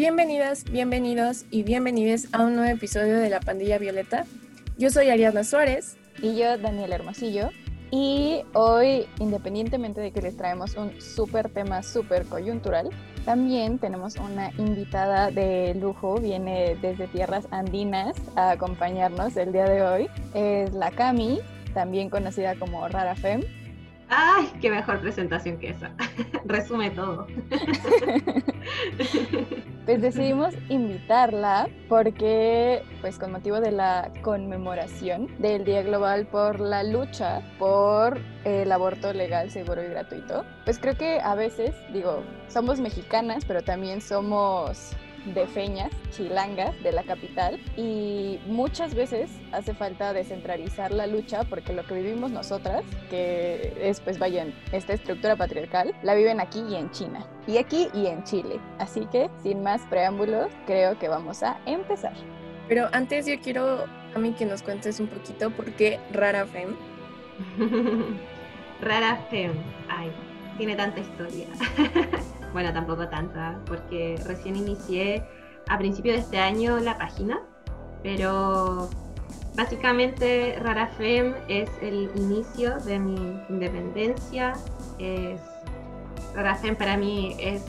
Bienvenidas, bienvenidos y bienvenidos a un nuevo episodio de La Pandilla Violeta. Yo soy Ariadna Suárez. Y yo, Daniel Hermosillo. Y hoy, independientemente de que les traemos un súper tema súper coyuntural, también tenemos una invitada de lujo, viene desde tierras andinas a acompañarnos el día de hoy. Es la Cami, también conocida como Rara Fem. ¡Ay, qué mejor presentación que esa! Resume todo. pues decidimos invitarla porque, pues con motivo de la conmemoración del Día Global por la lucha por el aborto legal, seguro y gratuito, pues creo que a veces, digo, somos mexicanas, pero también somos de feñas, chilangas de la capital y muchas veces hace falta descentralizar la lucha porque lo que vivimos nosotras, que es pues vayan, esta estructura patriarcal, la viven aquí y en China y aquí y en Chile. Así que sin más preámbulos, creo que vamos a empezar. Pero antes yo quiero a mí que nos cuentes un poquito por qué Rara Fem. Rara Fem, ay, tiene tanta historia. bueno, tampoco tanta, porque recién inicié a principio de este año la página, pero básicamente Rara Fem es el inicio de mi independencia, es, Rara Fem para mí es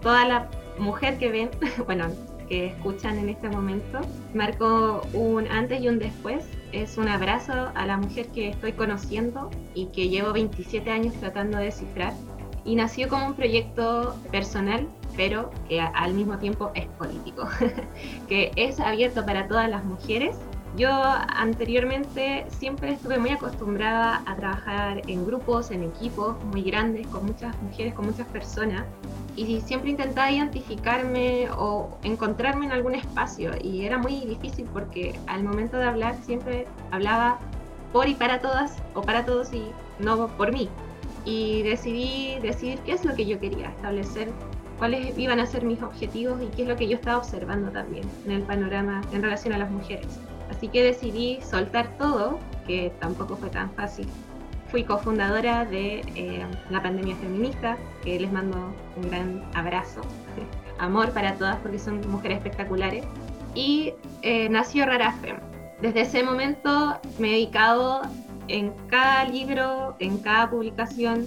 toda la mujer que ven, bueno, que escuchan en este momento, marcó un antes y un después. Es un abrazo a la mujer que estoy conociendo y que llevo 27 años tratando de descifrar y nació como un proyecto personal, pero que al mismo tiempo es político, que es abierto para todas las mujeres. Yo anteriormente siempre estuve muy acostumbrada a trabajar en grupos, en equipos muy grandes, con muchas mujeres, con muchas personas, y siempre intentaba identificarme o encontrarme en algún espacio, y era muy difícil porque al momento de hablar siempre hablaba por y para todas, o para todos y no por mí y decidí decidir qué es lo que yo quería establecer, cuáles iban a ser mis objetivos y qué es lo que yo estaba observando también en el panorama en relación a las mujeres. Así que decidí soltar todo, que tampoco fue tan fácil. Fui cofundadora de eh, la pandemia feminista, que les mando un gran abrazo, amor para todas porque son mujeres espectaculares. Y eh, nació Rara Fem. Desde ese momento me he dedicado en cada libro, en cada publicación,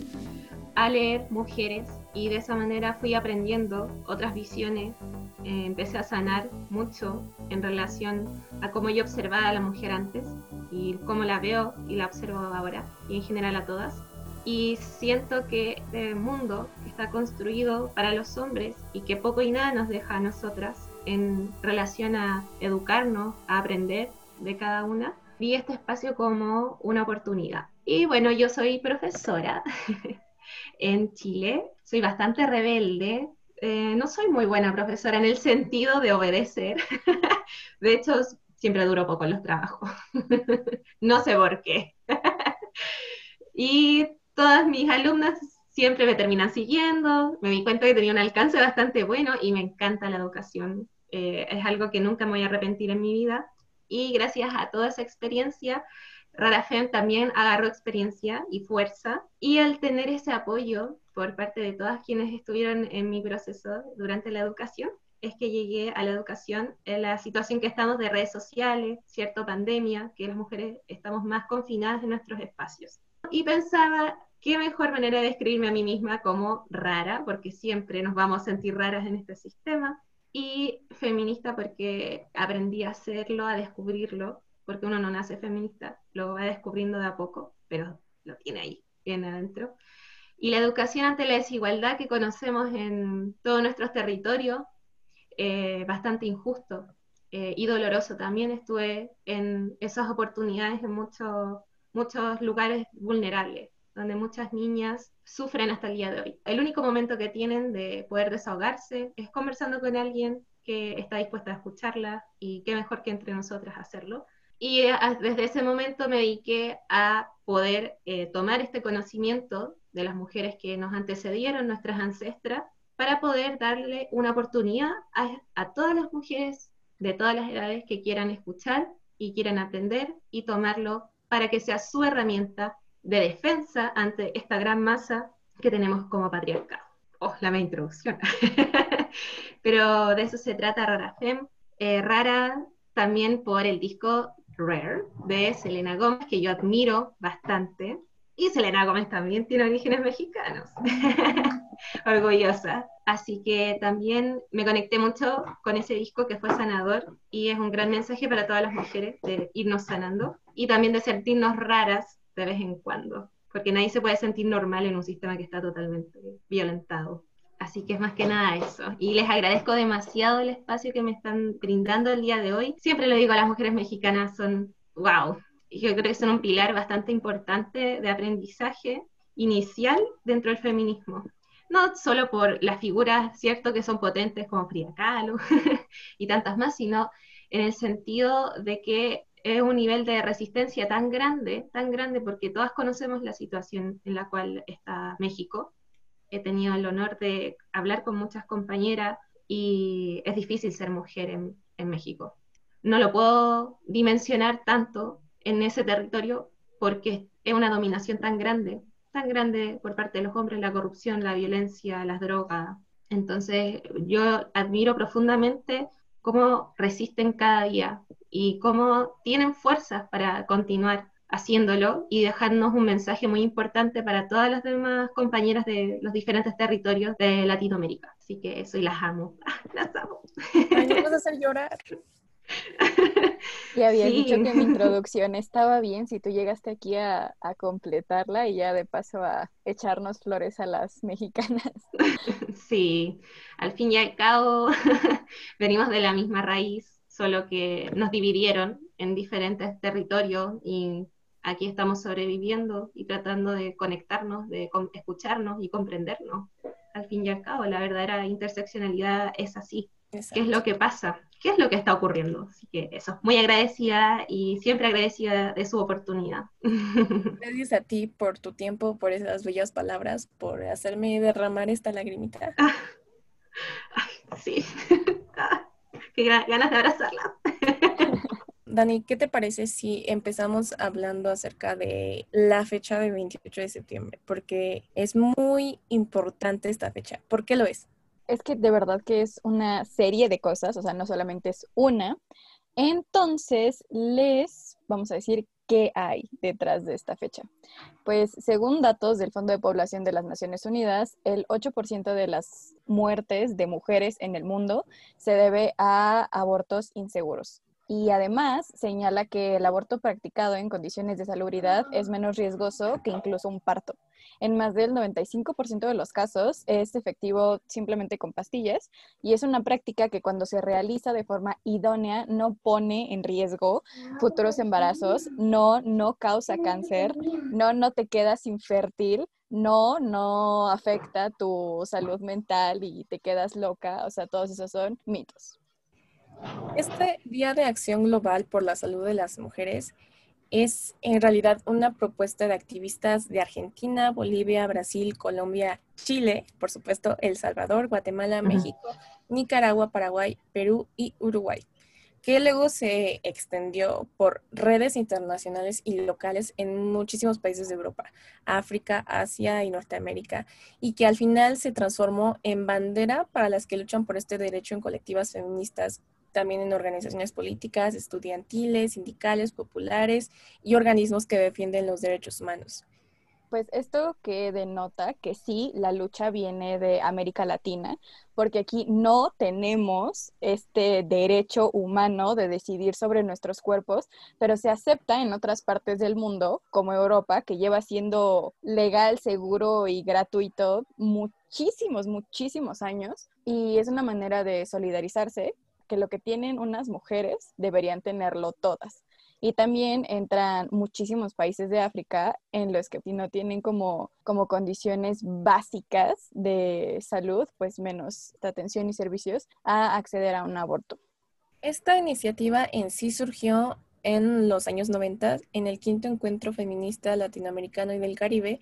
a leer mujeres y de esa manera fui aprendiendo otras visiones. Eh, empecé a sanar mucho en relación a cómo yo observaba a la mujer antes y cómo la veo y la observo ahora y en general a todas. Y siento que este mundo está construido para los hombres y que poco y nada nos deja a nosotras en relación a educarnos, a aprender de cada una vi este espacio como una oportunidad. Y bueno, yo soy profesora en Chile, soy bastante rebelde, eh, no soy muy buena profesora en el sentido de obedecer. de hecho, siempre duro poco en los trabajos. no sé por qué. y todas mis alumnas siempre me terminan siguiendo. Me di cuenta que tenía un alcance bastante bueno y me encanta la educación. Eh, es algo que nunca me voy a arrepentir en mi vida y gracias a toda esa experiencia, Rarafem también agarró experiencia y fuerza. Y al tener ese apoyo por parte de todas quienes estuvieron en mi proceso durante la educación, es que llegué a la educación en la situación que estamos de redes sociales, cierto pandemia, que las mujeres estamos más confinadas en nuestros espacios. Y pensaba, qué mejor manera de describirme a mí misma como rara, porque siempre nos vamos a sentir raras en este sistema, y feminista porque aprendí a hacerlo, a descubrirlo, porque uno no nace feminista, lo va descubriendo de a poco, pero lo tiene ahí, bien adentro. Y la educación ante la desigualdad que conocemos en todos nuestros territorios, eh, bastante injusto eh, y doloroso también. Estuve en esas oportunidades en muchos, muchos lugares vulnerables, donde muchas niñas sufren hasta el día de hoy. El único momento que tienen de poder desahogarse es conversando con alguien que está dispuesta a escucharla y qué mejor que entre nosotras hacerlo. Y desde ese momento me dediqué a poder eh, tomar este conocimiento de las mujeres que nos antecedieron, nuestras ancestras, para poder darle una oportunidad a todas las mujeres de todas las edades que quieran escuchar y quieran aprender y tomarlo para que sea su herramienta de defensa ante esta gran masa que tenemos como patriarcado. Oh, la introducción. Pero de eso se trata Rara Fem. Eh, rara también por el disco Rare de Selena Gómez, que yo admiro bastante. Y Selena Gómez también tiene orígenes mexicanos. Orgullosa. Así que también me conecté mucho con ese disco que fue sanador y es un gran mensaje para todas las mujeres de irnos sanando y también de sentirnos raras de vez en cuando, porque nadie se puede sentir normal en un sistema que está totalmente violentado. Así que es más que nada eso. Y les agradezco demasiado el espacio que me están brindando el día de hoy. Siempre lo digo, las mujeres mexicanas son, wow, yo creo que son un pilar bastante importante de aprendizaje inicial dentro del feminismo. No solo por las figuras, cierto, que son potentes como Frida Kahlo y tantas más, sino en el sentido de que es un nivel de resistencia tan grande, tan grande, porque todas conocemos la situación en la cual está México, he tenido el honor de hablar con muchas compañeras y es difícil ser mujer en, México. No lo puedo dimensionar tanto en ese territorio porque es una dominación tan grande, tan grande por parte de los hombres, la corrupción, la violencia, las drogas. Entonces yo admiro profundamente cómo resisten cada día y cómo tienen fuerzas para continuar haciéndolo y dejarnos un mensaje muy importante para todas las demás compañeras de los diferentes territorios de Latinoamérica. Así que eso y las amo, las amo. Ay, no vas a hacer llorar. Ya había dicho que mi introducción estaba bien, si tú llegaste aquí a, a, completarla y ya de paso a echarnos flores a las mexicanas. Sí, al fin y al cabo venimos de la misma raíz, solo que nos dividieron en diferentes territorios y aquí estamos sobreviviendo y tratando de conectarnos, de escucharnos y comprendernos. Al fin y al cabo, la verdadera interseccionalidad es así. ¿Qué es lo que pasa? ¿Qué es lo que está ocurriendo? Así que eso, muy agradecida y siempre agradecida de su oportunidad. Gracias a ti por tu tiempo, por esas bellas palabras, por hacerme derramar esta lagrimita. sí, qué ganas de abrazarla. Dani, ¿qué te parece si empezamos hablando acerca de la fecha del 28 de septiembre? Porque es muy importante esta fecha. ¿Por qué lo es? Es que de verdad que es una serie de cosas, o sea, no solamente es una. Entonces, les vamos a decir qué hay detrás de esta fecha. Pues según datos del Fondo de Población de las Naciones Unidas, el 8% de las muertes de mujeres en el mundo se debe a abortos inseguros y además señala que el aborto practicado en condiciones de salubridad es menos riesgoso que incluso un parto. En más del 95% de los casos es efectivo simplemente con pastillas y es una práctica que cuando se realiza de forma idónea no pone en riesgo futuros embarazos, no, no causa cáncer, no, no te quedas infértil, no, no afecta tu salud mental y te quedas loca, o sea, todos esos son mitos. Este Día de Acción Global por la Salud de las Mujeres es en realidad una propuesta de activistas de Argentina, Bolivia, Brasil, Colombia, Chile, por supuesto, El Salvador, Guatemala, México, Nicaragua, Paraguay, Perú y Uruguay, que luego se extendió por redes internacionales y locales en muchísimos países de Europa, África, Asia y Norteamérica, y que al final se transformó en bandera para las que luchan por este derecho en colectivas feministas también en organizaciones políticas, estudiantiles, sindicales, populares y organismos que defienden los derechos humanos. Pues esto que denota que sí, la lucha viene de América Latina, porque aquí no tenemos este derecho humano de decidir sobre nuestros cuerpos, pero se acepta en otras partes del mundo, como Europa, que lleva siendo legal, seguro y gratuito muchísimos, muchísimos años, y es una manera de solidarizarse que lo que tienen unas mujeres deberían tenerlo todas. Y también entran muchísimos países de África en los que no tienen como, como condiciones básicas de salud, pues menos atención y servicios, a acceder a un aborto. Esta iniciativa en sí surgió en los años 90 en el quinto encuentro feminista latinoamericano y del Caribe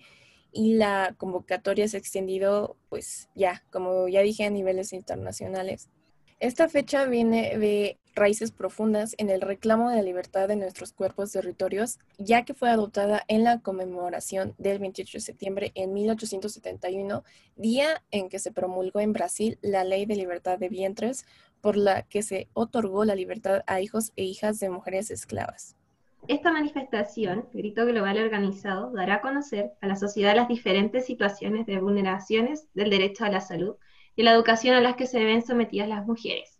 y la convocatoria se ha extendido pues ya, como ya dije, a niveles internacionales. Esta fecha viene de raíces profundas en el reclamo de la libertad de nuestros cuerpos territorios, ya que fue adoptada en la conmemoración del 28 de septiembre en 1871, día en que se promulgó en Brasil la Ley de Libertad de Vientres, por la que se otorgó la libertad a hijos e hijas de mujeres esclavas. Esta manifestación, Grito Global Organizado, dará a conocer a la sociedad las diferentes situaciones de vulneraciones del derecho a la salud y la educación a las que se ven sometidas las mujeres.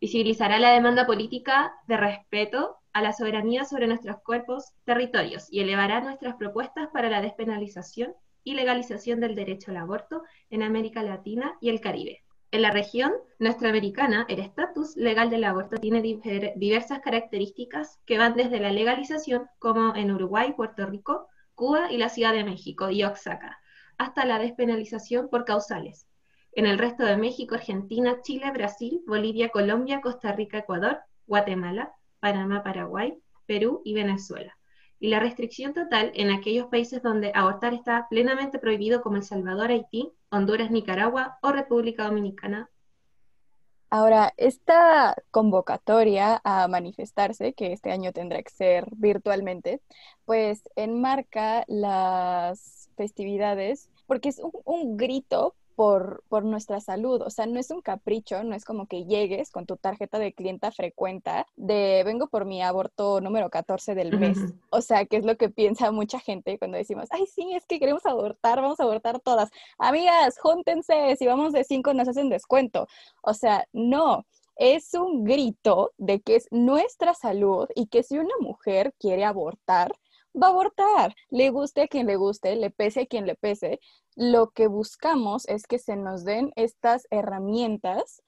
Visibilizará la demanda política de respeto a la soberanía sobre nuestros cuerpos, territorios y elevará nuestras propuestas para la despenalización y legalización del derecho al aborto en América Latina y el Caribe. En la región nuestroamericana, el estatus legal del aborto tiene diversas características que van desde la legalización, como en Uruguay, Puerto Rico, Cuba y la Ciudad de México y Oaxaca, hasta la despenalización por causales. En el resto de México, Argentina, Chile, Brasil, Bolivia, Colombia, Costa Rica, Ecuador, Guatemala, Panamá, Paraguay, Perú y Venezuela y la restricción total en aquellos países donde abortar está plenamente prohibido como El Salvador, Haití, Honduras, Nicaragua o República Dominicana. Ahora, esta convocatoria a manifestarse, que este año tendrá que ser virtualmente, pues enmarca las festividades porque es un, un grito por, por, nuestra salud. O sea, no es un capricho, no es como que llegues con tu tarjeta de clienta frecuenta de vengo por mi aborto número 14 del mes. O sea, que es lo que piensa mucha gente cuando decimos, ay, sí, es que queremos abortar, vamos a abortar todas. Amigas, júntense, si vamos de cinco nos hacen descuento. O sea, no. Es un grito de que es nuestra salud y que si una mujer quiere abortar, va a abortar, le guste a quien le guste, le pese a quien le pese. Lo que buscamos es que se nos den estas herramientas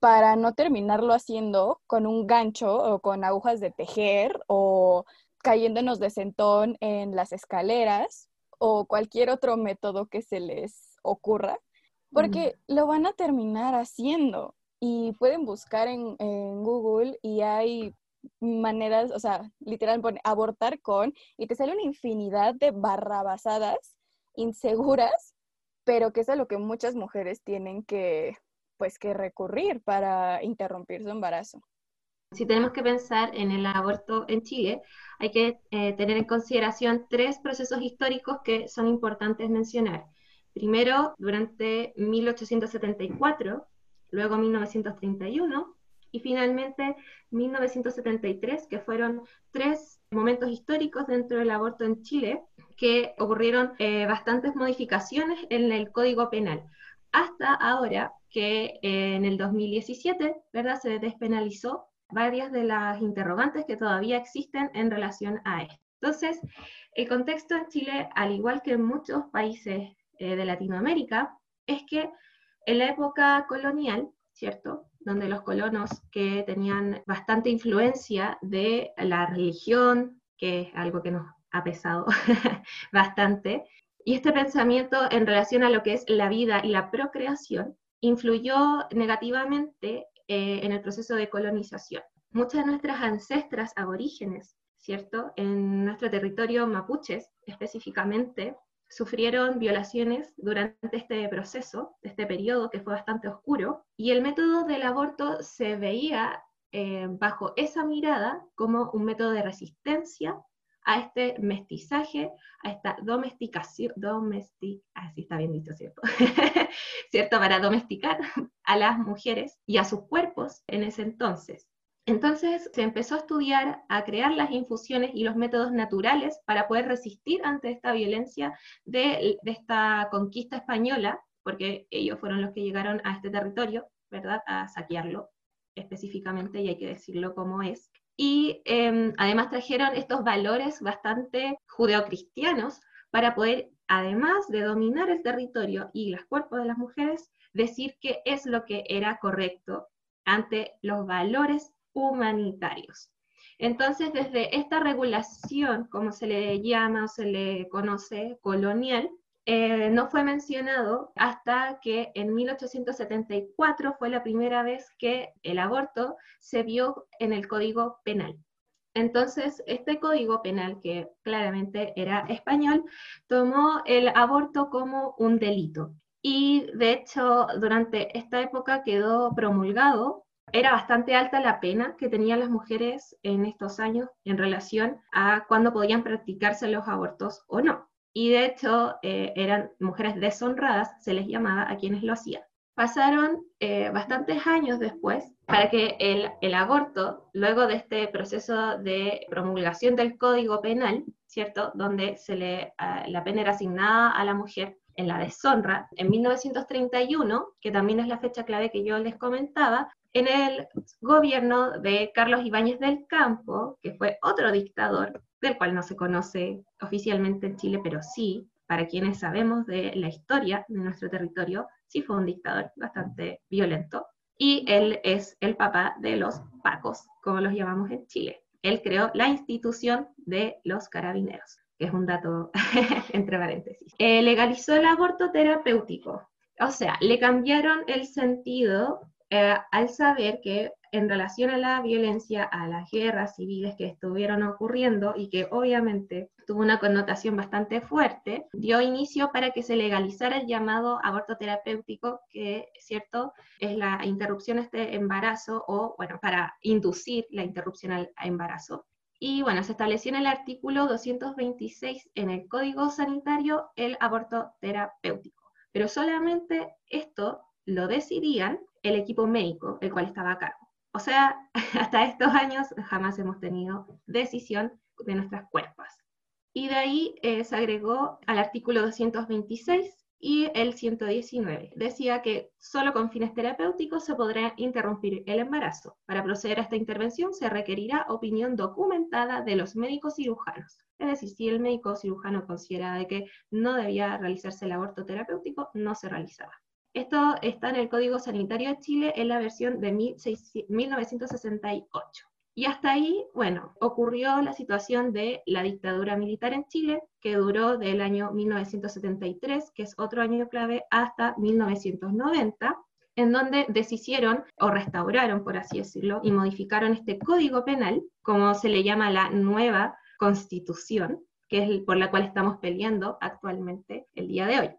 para no terminarlo haciendo con un gancho o con agujas de tejer o cayéndonos de sentón en las escaleras o cualquier otro método que se les ocurra, porque lo van a terminar haciendo. Y pueden buscar en, en Google y hay maneras, o sea, literal pone abortar con y te sale una infinidad de barrabasadas inseguras, pero que es a lo que muchas mujeres tienen que, pues, que recurrir para interrumpir su embarazo. Si tenemos que pensar en el aborto en Chile, hay que eh, tener en consideración tres procesos históricos que son importantes mencionar. Primero, durante 1874, luego 1931 y finalmente 1973, que fueron tres momentos históricos dentro del aborto en Chile, que ocurrieron eh, bastantes modificaciones en el Código Penal. Hasta ahora que eh, en el 2017, ¿verdad? Se despenalizó varias de las interrogantes que todavía existen en relación a esto. Entonces, el contexto en Chile, al igual que en muchos países eh, de Latinoamérica, es que en la época colonial, ¿cierto? Donde los colonos que tenían bastante influencia de la religión, que es algo que nos ha pesado bastante, y este pensamiento en relación a lo que es la vida y la procreación influyó negativamente eh, en el proceso de colonización. Muchas de nuestras ancestras aborígenes, ¿cierto? En nuestro territorio mapuches específicamente, sufrieron violaciones durante este proceso, este periodo que fue bastante oscuro, y el método del aborto se veía eh, bajo esa mirada como un método de resistencia a este mestizaje, a esta domesticación, domestic, así está bien dicho, ¿cierto? ¿Cierto? Para domesticar a las mujeres y a sus cuerpos en ese entonces. Entonces se empezó a estudiar, a crear las infusiones y los métodos naturales para poder resistir ante esta violencia de, esta conquista española, porque ellos fueron los que llegaron a este territorio, ¿verdad? A saquearlo específicamente, y hay que decirlo como es. Y em, además trajeron estos valores bastante judeocristianos para poder, además de dominar el territorio y los cuerpos de las mujeres, decir qué es lo que era correcto ante los valores humanitarios. Entonces, desde esta regulación, como se le llama o se le conoce, colonial, eh, no fue mencionado hasta que en 1874 fue la primera vez que el aborto se vio en el Código Penal. Entonces, este Código Penal, que claramente era español, tomó el aborto como un delito. Y de hecho, durante esta época quedó promulgado era bastante alta la pena que tenían las mujeres en estos años en relación a cuándo podían practicarse los abortos o no. Y de hecho eh, eran mujeres deshonradas, se les llamaba a quienes lo hacían. Pasaron eh, bastantes años después para que el, el, aborto, luego de este proceso de promulgación del Código Penal, ¿cierto? Donde se le, la pena era asignada a la mujer en la deshonra, en 1931, que también es la fecha clave que yo les comentaba, en el gobierno de Carlos Ibáñez del Campo, que fue otro dictador, del cual no se conoce oficialmente en Chile, pero sí, para quienes sabemos de la historia de nuestro territorio, sí fue un dictador bastante violento. Y él es el papá de los pacos, como los llamamos en Chile. Él creó la institución de los carabineros, que es un dato entre paréntesis. Eh, legalizó el aborto terapéutico, o sea, le cambiaron el sentido eh, al saber que en relación a la violencia, a las guerras civiles que estuvieron ocurriendo y que obviamente tuvo una connotación bastante fuerte, dio inicio para que se legalizara el llamado aborto terapéutico, que, ¿cierto?, es la interrupción de este embarazo o, bueno, para inducir la interrupción al embarazo. Y bueno, se estableció en el artículo 226 en el Código Sanitario el aborto terapéutico. Pero solamente esto lo decidían el equipo médico, el cual estaba a cargo. O sea, hasta estos años jamás hemos tenido decisión de nuestras cuerpos. Y de ahí eh, se agregó al artículo 226 y el 119. Decía que solo con fines terapéuticos se podrá interrumpir el embarazo. Para proceder a esta intervención se requerirá opinión documentada de los médicos cirujanos. Es decir, si el médico cirujano considera de que no debía realizarse el aborto terapéutico, no se realizaba. Esto está en el Código Sanitario de Chile en la versión de 1968. Y hasta ahí, bueno, ocurrió la situación de la dictadura militar en Chile, que duró del año 1973, que es otro año clave, hasta 1990, en donde deshicieron o restauraron, por así decirlo, y modificaron este código penal, como se le llama la nueva constitución, que es por la cual estamos peleando actualmente el día de hoy.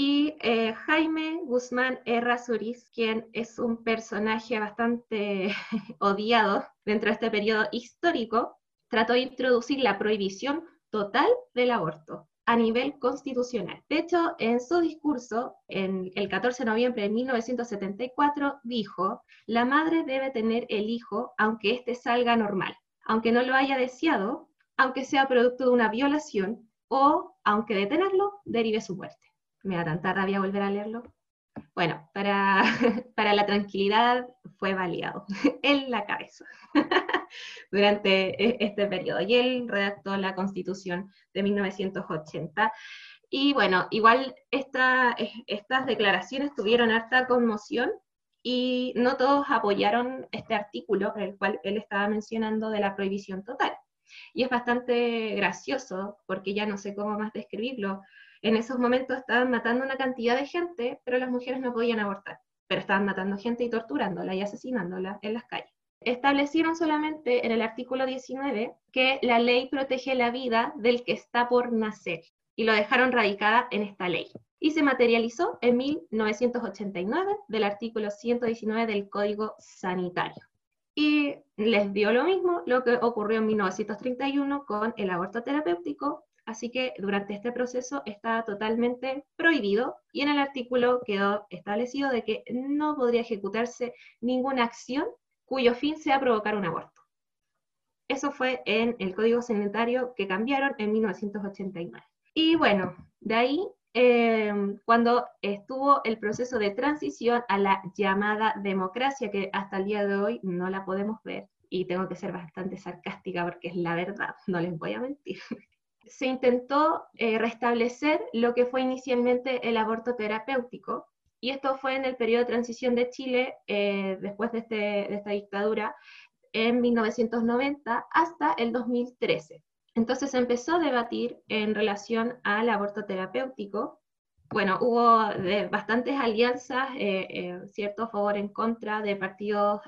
Y eh, Jaime Guzmán Errázuriz, quien es un personaje bastante odiado dentro de este periodo histórico, trató de introducir la prohibición total del aborto a nivel constitucional. De hecho, en su discurso, en el 14 de noviembre de 1974, dijo, la madre debe tener el hijo aunque éste salga normal, aunque no lo haya deseado, aunque sea producto de una violación o aunque de tenerlo derive su muerte me da tanta rabia volver a leerlo. Bueno, para, para la tranquilidad fue validado en la cabeza durante e, este periodo. Y él redactó la constitución de 1980. Y bueno, igual esta, estas declaraciones tuvieron harta conmoción y no todos apoyaron este artículo, el cual él estaba mencionando de la prohibición total. Y es bastante gracioso, porque ya no sé cómo más describirlo, en esos momentos estaban matando una cantidad de gente, pero las mujeres no podían abortar, pero estaban matando gente y torturándola y asesinándola en las calles. Establecieron solamente en el artículo 19 que la ley protege la vida del que está por nacer y lo dejaron radicada en esta ley. Y se materializó en 1989 del artículo 119 del Código Sanitario. Y les dio lo mismo lo que ocurrió en 1931 con el aborto terapéutico así que durante este proceso está totalmente prohibido y en el artículo quedó establecido de que no podría ejecutarse ninguna acción cuyo fin sea provocar un aborto. Eso fue en el Código Sanitario que cambiaron en 1989. Y bueno, de ahí, eh, cuando estuvo el proceso de transición a la llamada democracia, que hasta el día de hoy no la podemos ver, y tengo que ser bastante sarcástica porque es la verdad, no les voy a mentir se intentó eh, restablecer lo que fue inicialmente el aborto terapéutico, y esto fue en el periodo de transición de Chile, eh, después de, este, de esta dictadura, en 1990 hasta el 2013. Entonces se empezó a debatir en relación al aborto terapéutico. Bueno, hubo de bastantes alianzas, eh, cierto, favor en contra de partidos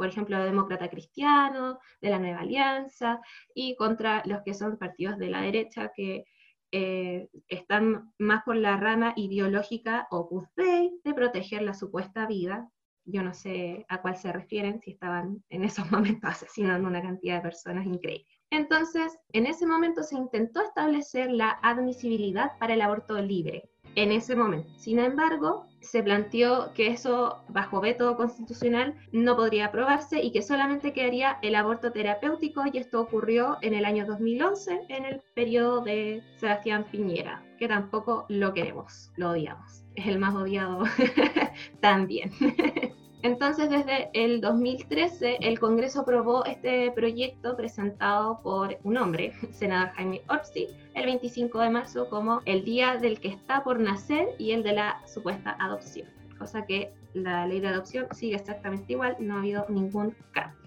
por ejemplo, demócrata cristiano, de la Nueva Alianza, y contra los que son partidos de la derecha que eh, están más por la rama ideológica Opus Dei de proteger la supuesta vida yo no sé a cuál se refieren, si estaban en esos momentos asesinando una cantidad de personas increíble. Entonces, en ese momento se intentó establecer la admisibilidad para el aborto libre, en ese momento. Sin embargo, se planteó que eso, bajo veto constitucional, no podría aprobarse y que solamente quedaría el aborto terapéutico y esto ocurrió en el año 2011, en el periodo de Sebastián Piñera, que tampoco lo queremos, lo odiamos. Es el más odiado también. Entonces, desde el 2013, el Congreso aprobó este proyecto presentado por un hombre, senador Jaime Orsi, el 25 de marzo como el día del que está por nacer y el de la supuesta adopción. Cosa que la ley de adopción sigue exactamente igual, no ha habido ningún cambio.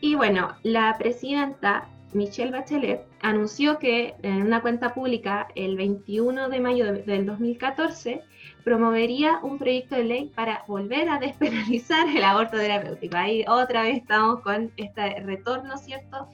Y bueno, la presidenta Michelle Bachelet anunció que en una cuenta pública el 21 de mayo del 2014 promovería un proyecto de ley para volver a despenalizar el aborto terapéutico. Ahí otra vez estamos con este retorno, ¿cierto?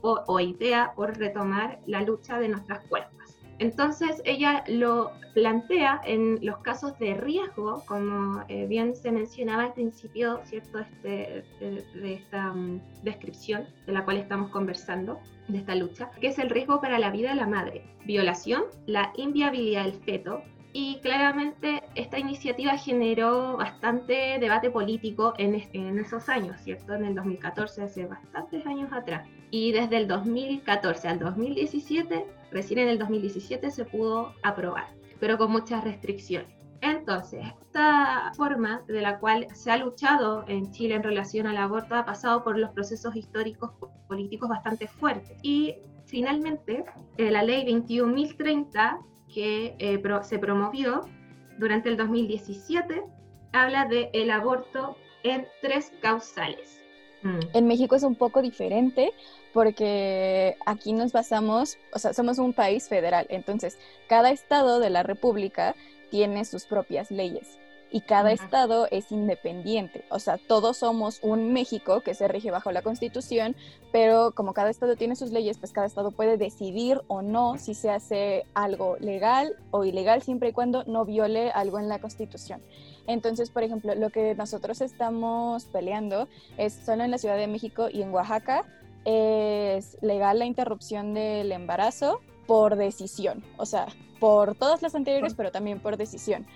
O, idea por retomar la lucha de nuestras cuerpos. Entonces ella lo plantea en los casos de riesgo, como eh, bien se mencionaba al principio, ¿cierto? Este, de, esta mm, descripción de la cual estamos conversando, de esta lucha, que es el riesgo para la vida de la madre, violación, la inviabilidad del feto, y claramente esta iniciativa generó bastante debate político en, en, esos años, ¿cierto? En el 2014, hace bastantes años atrás. Y desde el 2014 al 2017, recién en el 2017 se pudo aprobar, pero con muchas restricciones. Entonces, esta forma de la cual se ha luchado en Chile en relación al aborto ha pasado por los procesos históricos políticos bastante fuertes. Y finalmente, eh, la ley 21.030 que eh, se promovió durante el 2017 habla del el aborto en tres causales. Mm. En México es un poco diferente porque aquí nos basamos, o sea, somos un país federal, entonces cada estado de la República tiene sus propias leyes y cada estado es independiente. O sea, todos somos un México que se rige bajo la Constitución, pero como cada estado tiene sus leyes, pues cada estado puede decidir o no si se hace algo legal o ilegal siempre y cuando no viole algo en la Constitución. Entonces, por ejemplo, lo que nosotros estamos peleando es solo en la Ciudad de México y en Oaxaca es legal la interrupción del embarazo por decisión, o sea, por todas las anteriores, pero también por decisión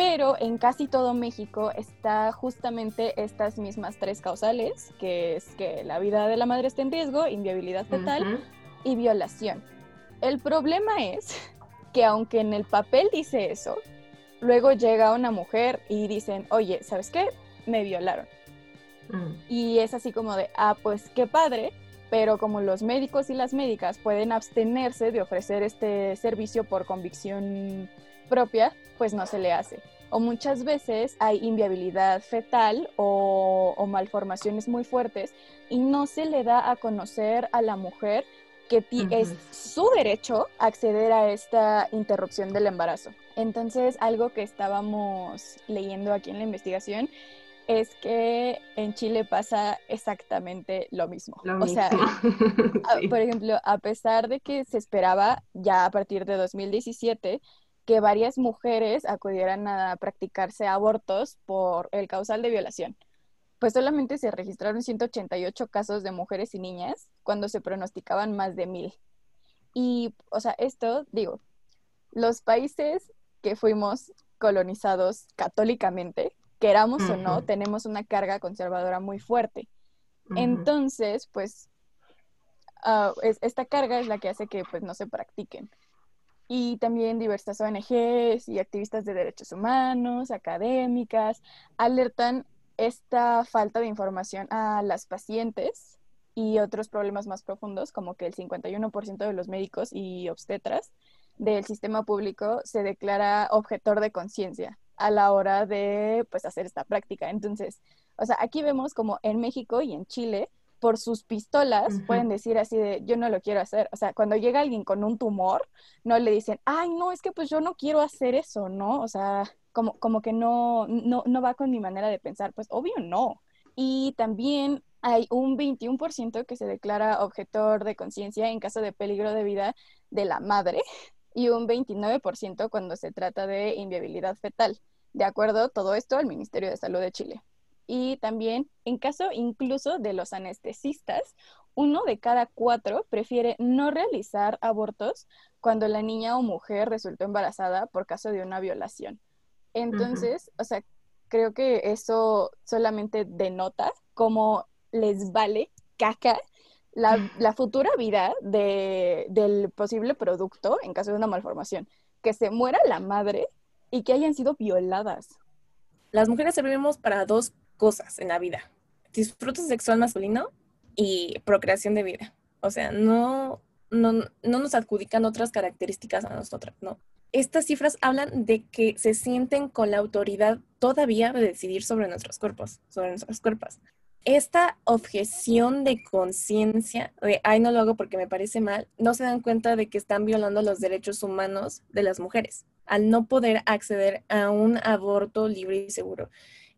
pero en casi todo México está justamente estas mismas tres causales, que es que la vida de la madre está en riesgo, inviabilidad fetal y violación. El problema es que aunque en el papel dice eso, luego llega una mujer y dicen, oye, ¿sabes qué? Me violaron. Mm. Y es así como de, ah, pues qué padre, pero como los médicos y las médicas pueden abstenerse de ofrecer este servicio por convicción propia, pues no se le hace. O muchas veces hay inviabilidad fetal o, malformaciones muy fuertes y no se le da a conocer a la mujer que es su derecho acceder a esta interrupción del embarazo. Entonces, algo que estábamos leyendo aquí en la investigación es que en Chile pasa exactamente lo mismo. o sea, por ejemplo, a pesar de que se esperaba ya a partir de 2017 que varias mujeres acudieran a practicarse abortos por el causal de violación. Pues solamente se registraron 188 casos de mujeres y niñas cuando se pronosticaban más de mil. Y, o sea, esto, digo, los países que fuimos colonizados católicamente, queramos o no, tenemos una carga conservadora muy fuerte. Entonces, pues, ah, esta carga es la que hace que pues no se practiquen. Y también diversas ONGs y activistas de derechos humanos, académicas, alertan esta falta de información a las pacientes y otros problemas más profundos, como que el 51% de los médicos y obstetras del sistema público se declara objetor de conciencia a la hora de pues hacer esta práctica. Entonces, o sea, aquí vemos como en México y en Chile por sus pistolas pueden decir así de, yo no lo quiero hacer. O sea, cuando llega alguien con un tumor, no le dicen, ay, no, es que pues yo no quiero hacer eso, ¿no? O sea, como, como que no, no, no va con mi manera de pensar, pues obvio no. Y también hay un 21% que se declara objetor de conciencia en caso de peligro de vida de la madre y un 29% cuando se trata de inviabilidad fetal. De acuerdo todo esto al Ministerio de Salud de Chile. y también en caso incluso de los anestesistas, uno de cada cuatro prefiere no realizar abortos cuando la niña o mujer resultó embarazada por caso de una violación. Entonces, o sea, creo que eso solamente denota cómo les vale caca la, futura vida del posible producto en caso de una malformación. Que se muera la madre y que hayan sido violadas. Las mujeres servimos para dos cosas en la vida. Disfrute sexual masculino y procreación de vida. O sea, no, no, no nos adjudican otras características a nosotras, ¿no? Estas cifras hablan de que se sienten con la autoridad todavía de decidir sobre nuestros cuerpos, sobre nuestros cuerpos esta objeción de conciencia de, ay, no lo hago porque me parece mal, no se dan cuenta de que están violando los derechos humanos de las mujeres al no poder acceder a un aborto libre y seguro.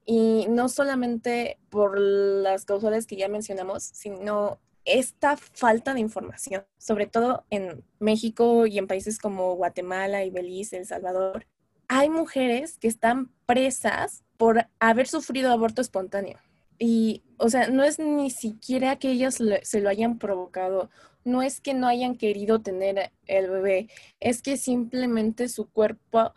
Y no solamente por las causales que ya mencionamos, sino esta falta de información, sobre todo en México y en países como Guatemala y Belice, El Salvador, hay mujeres que están presas por haber sufrido aborto espontáneo y, o sea, no es ni siquiera que ellas se lo hayan provocado, no es que no hayan querido tener el bebé, es que simplemente su cuerpo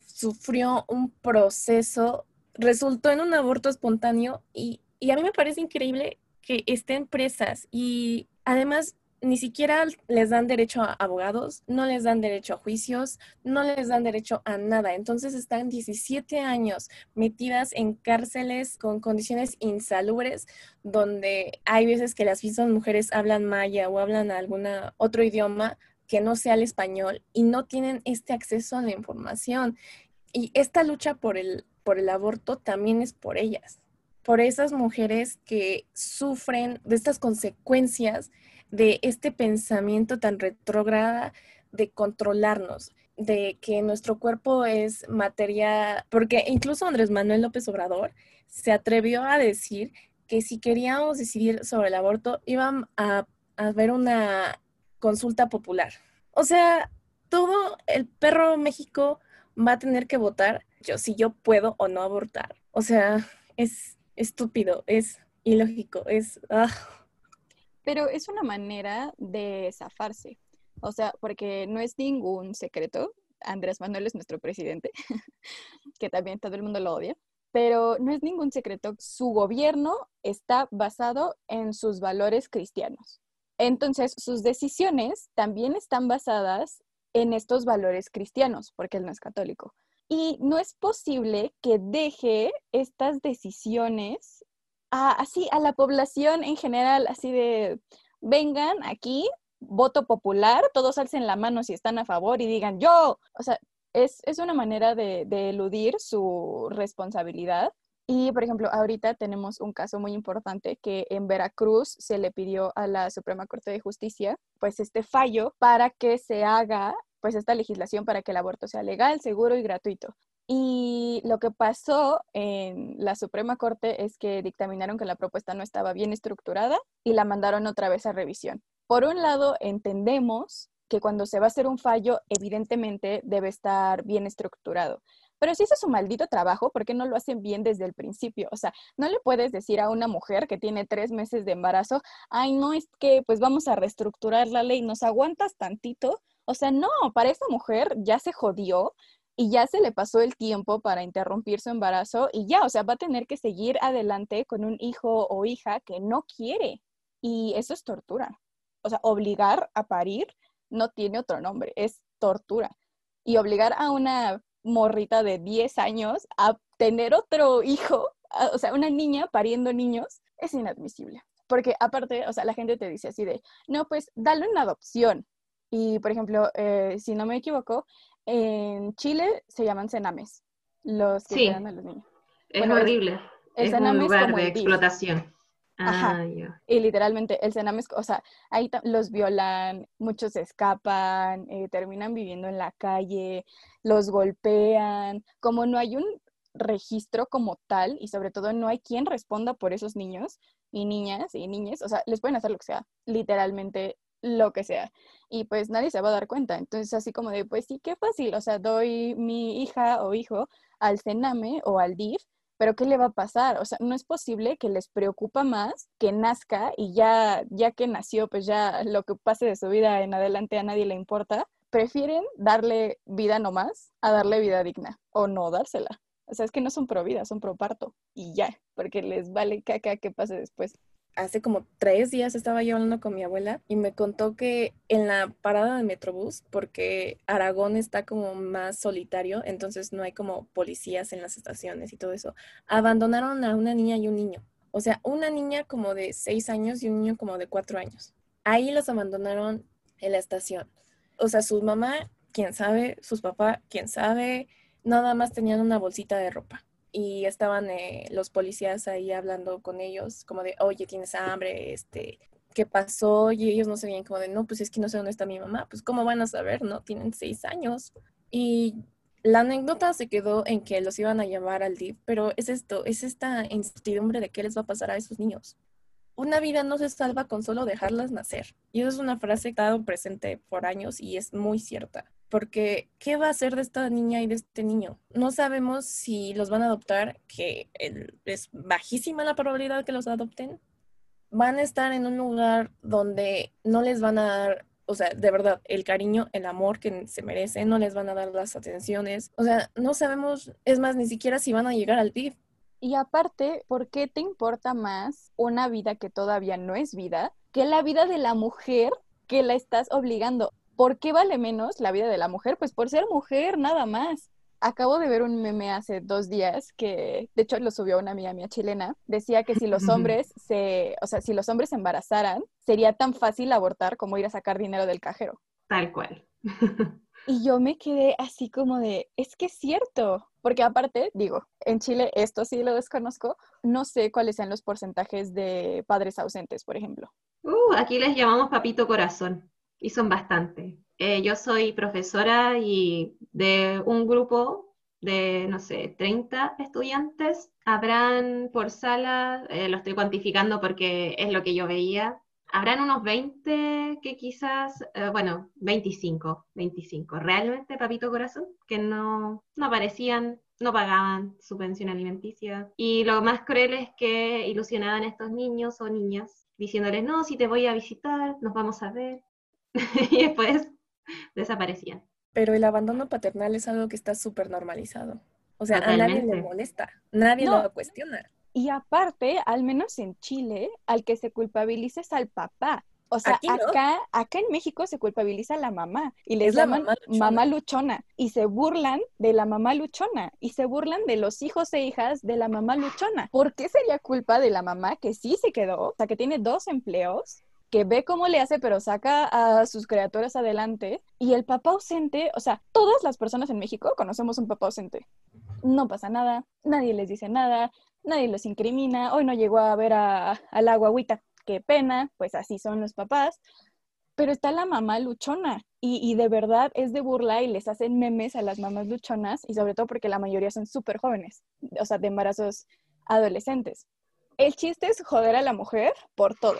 sufrió un proceso, resultó en un aborto espontáneo y, y a mí me parece increíble que estén presas y además ni siquiera les dan derecho a abogados, no les dan derecho a juicios, no les dan derecho a nada. Entonces están 17 años metidas en cárceles con condiciones insalubres, donde hay veces que las mismas mujeres hablan maya o hablan algún otro idioma que no sea el español y no tienen este acceso a la información. Y esta lucha por el, por el aborto también es por ellas, por esas mujeres que sufren de estas consecuencias de este pensamiento tan retrógrada de controlarnos, de que nuestro cuerpo es materia, porque incluso Andrés Manuel López Obrador se atrevió a decir que si queríamos decidir sobre el aborto, iban a, ver una consulta popular. O sea, todo el perro México va a tener que votar yo si yo puedo o no abortar. O sea, es estúpido, es ilógico, es... Ah. Pero es una manera de zafarse. O sea, porque no es ningún secreto. Andrés Manuel es nuestro presidente, que también todo el mundo lo odia. Pero no es ningún secreto. Su gobierno está basado en sus valores cristianos. Entonces, sus decisiones también están basadas en estos valores cristianos, porque él no es católico. Y no es posible que deje estas decisiones así a la población en general, así de, vengan aquí, voto popular, todos alcen la mano si están a favor y digan yo. O sea, es, una manera de, de, eludir su responsabilidad. Y, por ejemplo, ahorita tenemos un caso muy importante que en Veracruz se le pidió a la Suprema Corte de Justicia, pues, este fallo para que se haga, pues, esta legislación para que el aborto sea legal, seguro y gratuito. Y lo que pasó en la Suprema Corte es que dictaminaron que la propuesta no estaba bien estructurada y la mandaron otra vez a revisión. Por un lado, entendemos que cuando se va a hacer un fallo, evidentemente debe estar bien estructurado. Pero si eso es un maldito trabajo, ¿por qué no lo hacen bien desde el principio? O sea, no le puedes decir a una mujer que tiene tres meses de embarazo, ay, no, es que pues vamos a reestructurar la ley, nos aguantas tantito. O sea, no, para esa mujer ya se jodió, y ya se le pasó el tiempo para interrumpir su embarazo y ya, o sea, va a tener que seguir adelante con un hijo o hija que no quiere. Y eso es tortura. O sea, obligar a parir no tiene otro nombre, es tortura. Y obligar a una morrita de 10 años a tener otro hijo, o sea, una niña pariendo niños, es inadmisible. Porque aparte, o sea, la gente te dice así de, no, pues dale una adopción. Y, por ejemplo, eh, si no me equivoco, en Chile se llaman cenames, los que sí. a los niños. Es horrible. es un lugar de explotación. Ajá. Ah, y literalmente el cename, o sea, ahí los violan, muchos escapan, eh, terminan viviendo en la calle, los golpean. Como no hay un registro como tal y sobre todo no hay quien responda por esos niños y niñas y niñas, o sea, les pueden hacer lo que sea, literalmente lo que sea. Y pues nadie se va a dar cuenta. Entonces, así como de, pues sí, qué fácil. O sea, doy mi hija o hijo al Cename o al DIF pero ¿qué le va a pasar? O sea, no es posible que les preocupa más que nazca y ya, ya que nació, pues ya lo que pase de su vida en adelante a nadie le importa. Prefieren darle vida nomás a darle vida digna o no dársela. O sea, es que no son pro vida, son pro parto y ya, porque les vale caca que pase después hace como tres días estaba yo hablando con mi abuela y me contó que en la parada de Metrobús, porque Aragón está como más solitario, entonces no hay como policías en las estaciones y todo eso, abandonaron a una niña y un niño. O sea, una niña como de seis años y un niño como de cuatro años. Ahí los abandonaron en la estación. O sea, su mamá, quién sabe, sus papás, quién sabe, nada más tenían una bolsita de ropa y estaban eh, los policías ahí hablando con ellos, como de, oye, tienes hambre, este, ¿qué pasó? Y ellos no sabían como de, no, pues es que no sé dónde está mi mamá, pues ¿cómo van a saber? No, tienen seis años. Y la anécdota se quedó en que los iban a llevar al DIF, pero es esto, es esta incertidumbre de qué les va a pasar a esos niños. Una vida no se salva con solo dejarlas nacer. Y eso es una frase que ha estado presente por años y es muy cierta porque ¿qué va a hacer de esta niña y de este niño? No sabemos si los van a adoptar, que es bajísima la probabilidad que los adopten. Van a estar en un lugar donde no les van a dar, o sea, de verdad, el cariño, el amor que se merecen, no les van a dar las atenciones. O sea, no sabemos, es más, ni siquiera si van a llegar al PIB. Y aparte, ¿por qué te importa más una vida que todavía no es vida que la vida de la mujer que la estás obligando? ¿Por qué vale menos la vida de la mujer? Pues por ser mujer, nada más. Acabo de ver un meme hace dos días que, de hecho, lo subió una amiga mía chilena. Decía que si los hombres se, o sea, si los hombres se embarazaran, sería tan fácil abortar como ir a sacar dinero del cajero. Tal cual. Y yo me quedé así como de, es que es cierto, porque aparte, digo, en Chile esto sí lo desconozco, no sé cuáles sean los porcentajes de padres ausentes, por ejemplo. Uh, aquí les llamamos papito corazón y son bastantes. Eh, yo soy profesora y de un grupo de, no sé, 30 estudiantes, habrán por sala, eh, lo estoy cuantificando porque es lo que yo veía, habrán unos 20 que quizás, eh, bueno, 25, 25, realmente, papito corazón, que no, no aparecían, no pagaban su pensión alimenticia. Y lo más cruel es que ilusionaban a estos niños o niñas diciéndoles, no, si te voy a visitar, nos vamos a ver. y después desaparecían. Pero el abandono paternal es algo que está súper normalizado. O sea, a nadie le molesta, nadie lo cuestiona. Y aparte, al menos en Chile, al que se culpabiliza es al papá. O sea, acá, acá en México se culpabiliza a la mamá y les llaman mamá luchona. y se burlan de la mamá luchona y se burlan de los hijos e hijas de la mamá luchona. ¿Por qué sería culpa de la mamá que sí se quedó, o sea, que tiene dos empleos que ve cómo le hace, pero saca a sus criaturas adelante. Y el papá ausente, o sea, todas las personas en México conocemos un papá ausente. No pasa nada, nadie les dice nada, nadie los incrimina, hoy no llegó a ver a, al agua qué pena, pues así son los papás. Pero está la mamá luchona y, y, de verdad es de burla y les hacen memes a las mamás luchonas y sobre todo porque la mayoría son súper jóvenes, o sea, de embarazos adolescentes. El chiste es joder a la mujer por todo.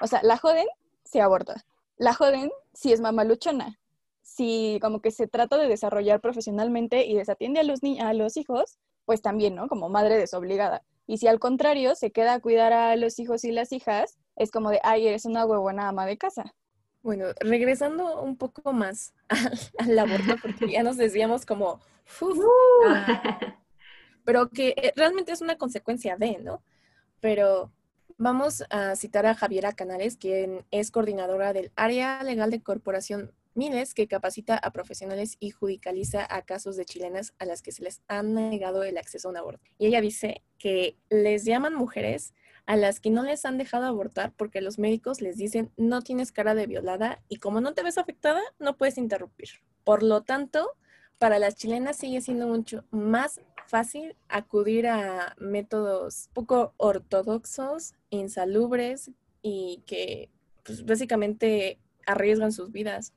O sea, la joden, se aborta. La joden si es mamá luchona. Si como que se trata de desarrollar profesionalmente y desatiende a los, a los hijos, pues también, ¿no? Como madre desobligada. Y si al contrario se queda a cuidar a los hijos y las hijas, es como de, ay, eres una huevona ama de casa. Bueno, regresando un poco más al, aborto, porque ya nos decíamos como, uh. pero que eh, realmente es una consecuencia de, ¿no? Pero Vamos a citar a Javiera Canales, quien es coordinadora del área legal de Corporación Miles, que capacita a profesionales y judicializa a casos de chilenas a las que se les ha negado el acceso a un aborto. Y ella dice que les llaman mujeres a las que no les han dejado abortar porque los médicos les dicen no tienes cara de violada y como no te ves afectada, no puedes interrumpir. Por lo tanto, para las chilenas sigue siendo mucho más fácil acudir a métodos poco ortodoxos, insalubres y que pues, básicamente arriesgan sus vidas.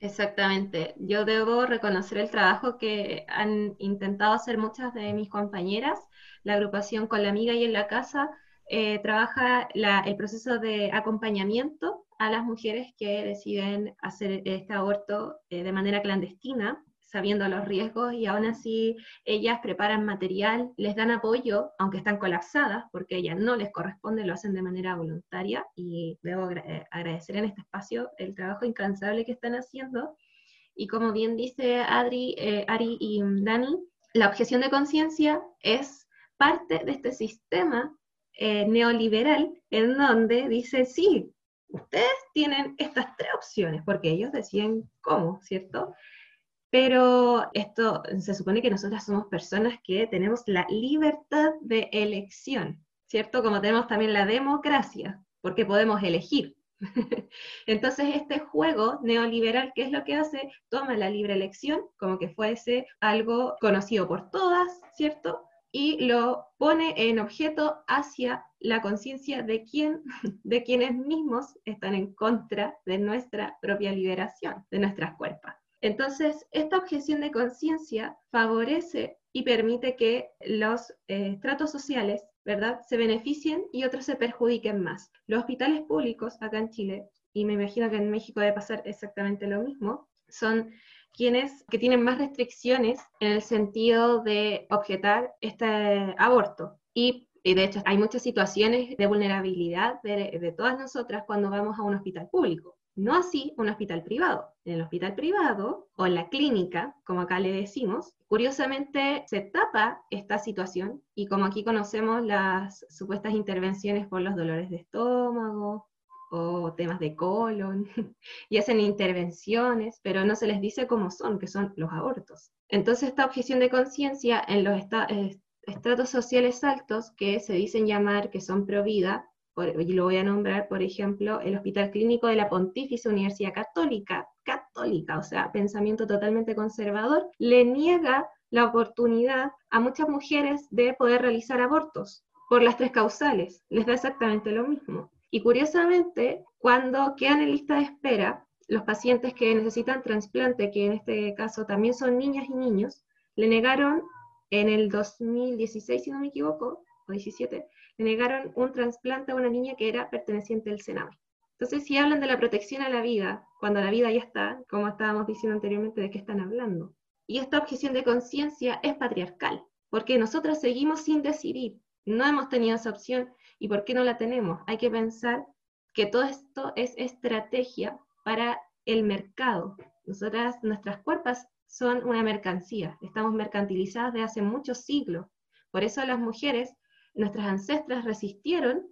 Exactamente. Yo debo reconocer el trabajo que han intentado hacer muchas de mis compañeras. La agrupación con la amiga y en la casa eh, trabaja el proceso de acompañamiento a las mujeres que deciden hacer este aborto eh, de manera clandestina sabiendo los riesgos y aún así ellas preparan material, les dan apoyo, aunque están colapsadas, porque ellas no les corresponde, lo hacen de manera voluntaria y debo eh, agradecer en este espacio el trabajo incansable que están haciendo. Y como bien dice Adri, eh, Ari y Dani, la objeción de conciencia es parte de este sistema eh, neoliberal en donde dice, sí, ustedes tienen estas tres opciones, porque ellos deciden cómo, ¿cierto? Pero esto se supone que nosotras somos personas que tenemos la libertad de elección, ¿cierto? Como tenemos también la democracia, porque podemos elegir. Entonces este juego neoliberal, ¿qué es lo que hace? Toma la libre elección como que fuese algo conocido por todas, ¿cierto? Y lo pone en objeto hacia la conciencia de quién, de quienes mismos están en contra de nuestra propia liberación, de nuestras cuerpos. Entonces, esta objeción de conciencia favorece y permite que los eh, estratos sociales, ¿verdad?, se beneficien y otros se perjudiquen más. Los hospitales públicos acá en Chile, y me imagino que en México debe pasar exactamente lo mismo, son quienes que tienen más restricciones en el sentido de objetar este aborto. Y, de hecho hay muchas situaciones de vulnerabilidad de todas nosotras cuando vamos a un hospital público. No así un hospital privado. En el hospital privado o en la clínica, como acá le decimos, curiosamente se tapa esta situación y como aquí conocemos las supuestas intervenciones por los dolores de estómago o temas de colon, y hacen intervenciones, pero no se les dice cómo son, que son los abortos. Entonces esta objeción de conciencia en los estratos sociales altos que se dicen llamar que son pro vida, y lo voy a nombrar, por ejemplo, el Hospital Clínico de la Pontífice Universidad Católica, católica, o sea, pensamiento totalmente conservador, le niega la oportunidad a muchas mujeres de poder realizar abortos por las tres causales, les da exactamente lo mismo. Y curiosamente, cuando quedan en lista de espera, los pacientes que necesitan trasplante, que en este caso también son niñas y niños, le negaron en el 2016, si no me equivoco, o 17, negaron un trasplante a una niña que era perteneciente al Sename. Entonces, si hablan de la protección a la vida, cuando la vida ya está, como estábamos diciendo anteriormente, ¿de qué están hablando? Y esta objeción de conciencia es patriarcal, porque nosotros seguimos sin decidir, no hemos tenido esa opción, ¿y por qué no la tenemos? Hay que pensar que todo esto es estrategia para el mercado. Nosotras, nuestras cuerpos son una mercancía, estamos mercantilizadas de hace muchos siglos. Por eso las mujeres nuestras ancestras resistieron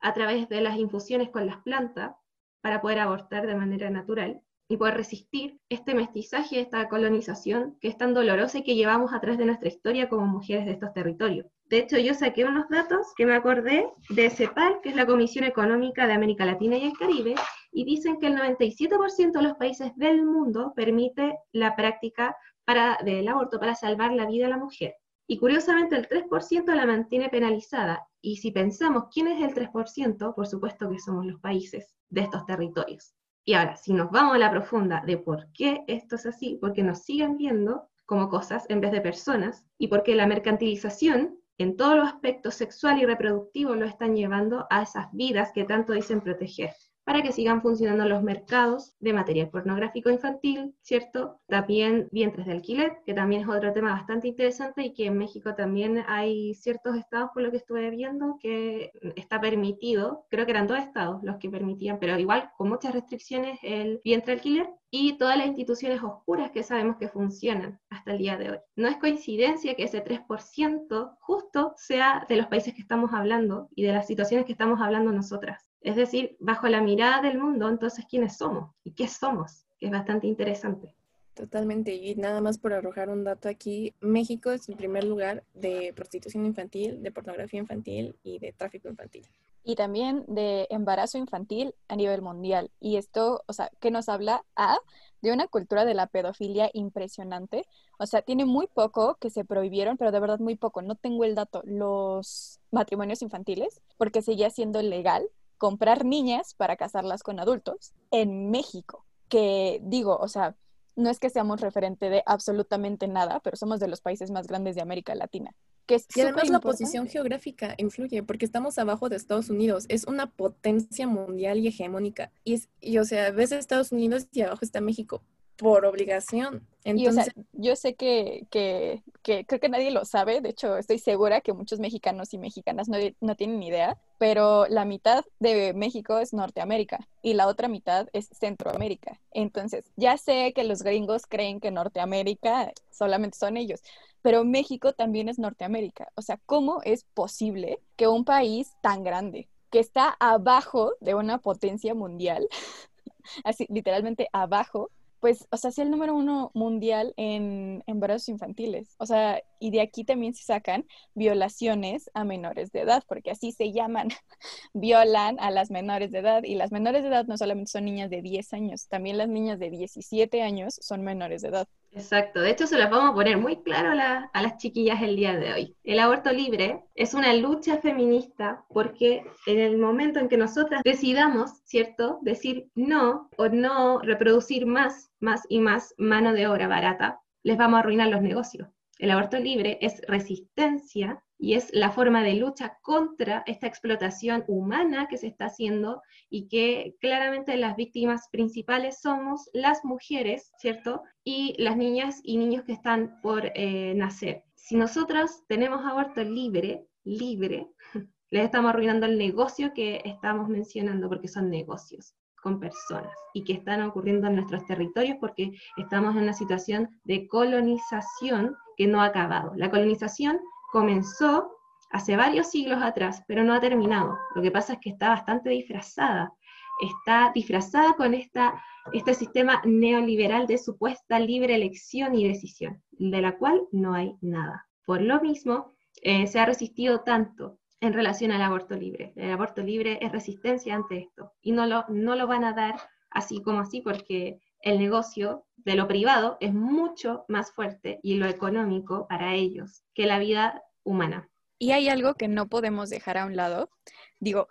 a través de las infusiones con las plantas para poder abortar de manera natural y poder resistir este mestizaje, esta colonización que es tan dolorosa y que llevamos a través de nuestra historia como mujeres de estos territorios. De hecho, yo saqué unos datos que me acordé de CEPAL, que es la Comisión Económica de América Latina y el Caribe, y dicen que el 97% de los países del mundo permite la práctica para, del aborto para salvar la vida de la mujer. Y curiosamente el 3% la mantiene penalizada. Y si pensamos quién es el 3%, por supuesto que somos los países de estos territorios. Y ahora, si nos vamos a la profunda de por qué esto es así, porque nos siguen viendo como cosas en vez de personas, y porque la mercantilización en todos los aspectos sexual y reproductivo lo están llevando a esas vidas que tanto dicen proteger para que sigan funcionando los mercados de material pornográfico infantil, ¿cierto? También vientres de alquiler, que también es otro tema bastante interesante y que en México también hay ciertos estados, por lo que estuve viendo, que está permitido, creo que eran dos estados los que permitían, pero igual con muchas restricciones, el vientre alquiler y todas las instituciones oscuras que sabemos que funcionan hasta el día de hoy. No es coincidencia que ese 3% justo sea de los países que estamos hablando y de las situaciones que estamos hablando nosotras. Es decir, bajo la mirada del mundo, entonces, ¿quiénes somos? ¿Y qué somos? Que es bastante interesante. Totalmente. Y nada más por arrojar un dato aquí, México es el primer lugar de prostitución infantil, de pornografía infantil y de tráfico infantil. Y también de embarazo infantil a nivel mundial. Y esto, o sea, que nos habla a de una cultura de la pedofilia impresionante. O sea, tiene muy poco que se prohibieron, pero de verdad muy poco. No tengo el dato. Los matrimonios infantiles, porque seguía siendo legal comprar niñas para casarlas con adultos en México, que digo, o sea, no es que seamos referente de absolutamente nada, pero somos de los países más grandes de América Latina. Que es y además la posición geográfica influye, porque estamos abajo de Estados Unidos, es una potencia mundial y hegemónica. Y, es, y o sea, ves Estados Unidos y abajo está México, por obligación. Entonces... yo sé que, que, que, creo que nadie lo sabe, de hecho estoy segura que muchos mexicanos y mexicanas no, no tienen ni idea, pero la mitad de México es Norteamérica y la otra mitad es Centroamérica. Entonces, ya sé que los gringos creen que Norteamérica solamente son ellos, pero México también es Norteamérica. O sea, ¿cómo es posible que un país tan grande, que está abajo de una potencia mundial, así literalmente abajo, pues, o sea, sea el número uno mundial en embarazos infantiles. O sea, y de aquí también se sacan violaciones a menores de edad, porque así se llaman, violan a las menores de edad. Y las menores de edad no solamente son niñas de 10 años, también las niñas de 17 años son menores de edad. Exacto, de hecho se las vamos a poner muy claro a, las chiquillas el día de hoy. El aborto libre es una lucha feminista porque en el momento en que nosotras decidamos, ¿cierto?, decir no o no reproducir más, más y más mano de obra barata, les vamos a arruinar los negocios. El aborto libre es resistencia y es la forma de lucha contra esta explotación humana que se está haciendo y que claramente las víctimas principales somos las mujeres, ¿cierto? Y las niñas y niños que están por eh, nacer. Si nosotros tenemos aborto libre, libre, les estamos arruinando el negocio que estamos mencionando porque son negocios con personas y que están ocurriendo en nuestros territorios porque estamos en una situación de colonización que no ha acabado. La colonización comenzó hace varios siglos atrás, pero no ha terminado. Lo que pasa es que está bastante disfrazada. Está disfrazada con esta, este sistema neoliberal de supuesta libre elección y decisión, de la cual no hay nada. Por lo mismo, eh, se ha resistido tanto en relación al aborto libre. El aborto libre es resistencia ante esto y no lo, no lo van a dar así como así porque el negocio de lo privado es mucho más fuerte y lo económico para ellos que la vida humana. Y hay algo que no podemos dejar a un lado. Digo,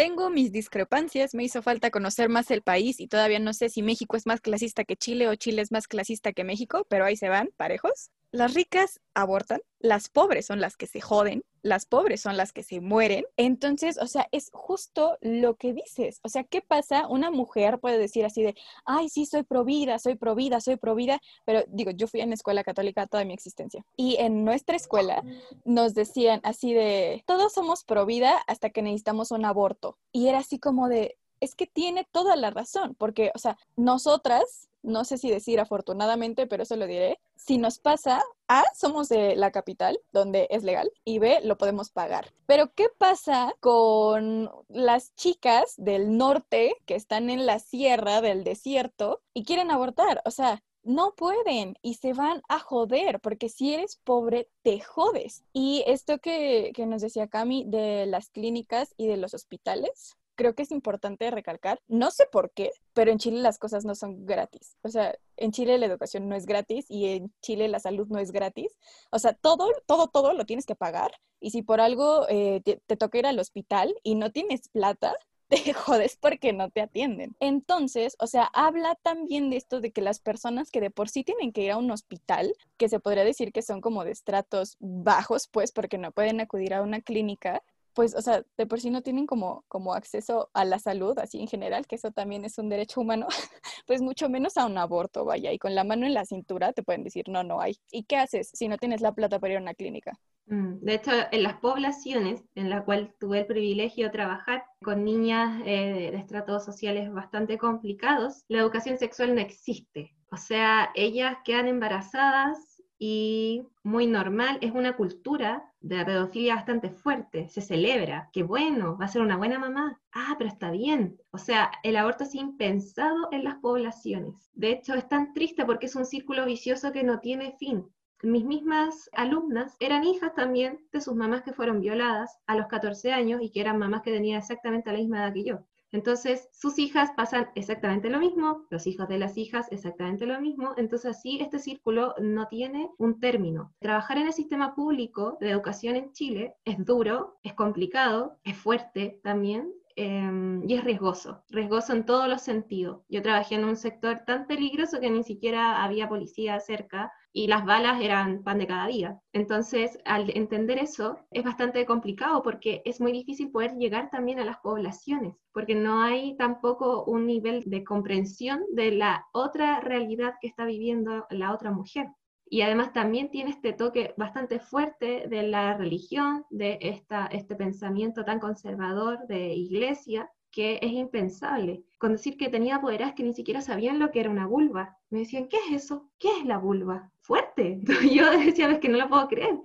tengo mis discrepancias, me hizo falta conocer más el país y todavía no sé si México es más clasista que Chile o Chile es más clasista que México, pero ahí se van, parejos. Las ricas abortan, las pobres son las que se joden, las pobres son las que se mueren. Entonces, o sea, es justo lo que dices. O sea, ¿qué pasa? Una mujer puede decir así de, ay, sí, soy provida, soy provida, soy provida, pero digo, yo fui en escuela católica toda mi existencia. Y en nuestra escuela nos decían así de, todos somos provida hasta que necesitamos un aborto. Y era así como de, es que tiene toda la razón, porque, o sea, nosotras no sé si decir afortunadamente, pero eso lo diré. Si nos pasa, A, somos de la capital, donde es legal, y B, lo podemos pagar. Pero ¿qué pasa con las chicas del norte que están en la sierra del desierto y quieren abortar? O sea, no pueden y se van a joder, porque si eres pobre, te jodes. Y esto que, que nos decía Cami de las clínicas y de los hospitales, creo que es importante recalcar, no sé por qué, pero en Chile las cosas no son gratis. O sea, en Chile la educación no es gratis y en Chile la salud no es gratis. O sea, todo, todo, todo lo tienes que pagar. Y si por algo eh, te, te toca ir al hospital y no tienes plata, te jodes porque no te atienden. Entonces, o sea, habla también de esto de que las personas que de por sí tienen que ir a un hospital, que se podría decir que son como de estratos bajos, pues porque no pueden acudir a una clínica, pues, o sea, de por sí no tienen como, como acceso a la salud, así en general, que eso también es un derecho humano, pues mucho menos a un aborto, vaya, y con la mano en la cintura te pueden decir, no, no hay. ¿Y qué haces si no tienes la plata para ir a una clínica? Mm, de hecho, en las poblaciones en las cuales tuve el privilegio de trabajar con niñas eh, de estratos sociales bastante complicados, la educación sexual no existe. O sea, ellas quedan embarazadas y muy normal, es una cultura de pedofilia bastante fuerte, se celebra, qué bueno, va a ser una buena mamá, ah, pero está bien. O sea, el aborto es impensado en las poblaciones. De hecho, es tan triste porque es un círculo vicioso que no tiene fin. Mis mismas alumnas eran hijas también de sus mamás que fueron violadas a los 14 años y que eran mamás que tenían exactamente la misma edad que yo. Entonces, sus hijas pasan exactamente lo mismo, los hijos de las hijas exactamente lo mismo, entonces así este círculo no tiene un término. Trabajar en el sistema público de educación en Chile es duro, es complicado, es fuerte también, em, y es riesgoso, riesgoso en todos los sentidos. Yo trabajé en un sector tan peligroso que ni siquiera había policía cerca y las balas eran pan de cada día. Entonces, al entender eso, es bastante complicado porque es muy difícil poder llegar también a las poblaciones, porque no hay tampoco un nivel de comprensión de la otra realidad que está viviendo la otra mujer. Y además también tiene este toque bastante fuerte de la religión, de esta, este pensamiento tan conservador de iglesia, que es impensable. Con decir que tenía poderes que ni siquiera sabían lo que era una vulva. Me decían, ¿qué es eso? ¿Qué es la vulva? Fuerte. Yo decía, ves que no lo puedo creer.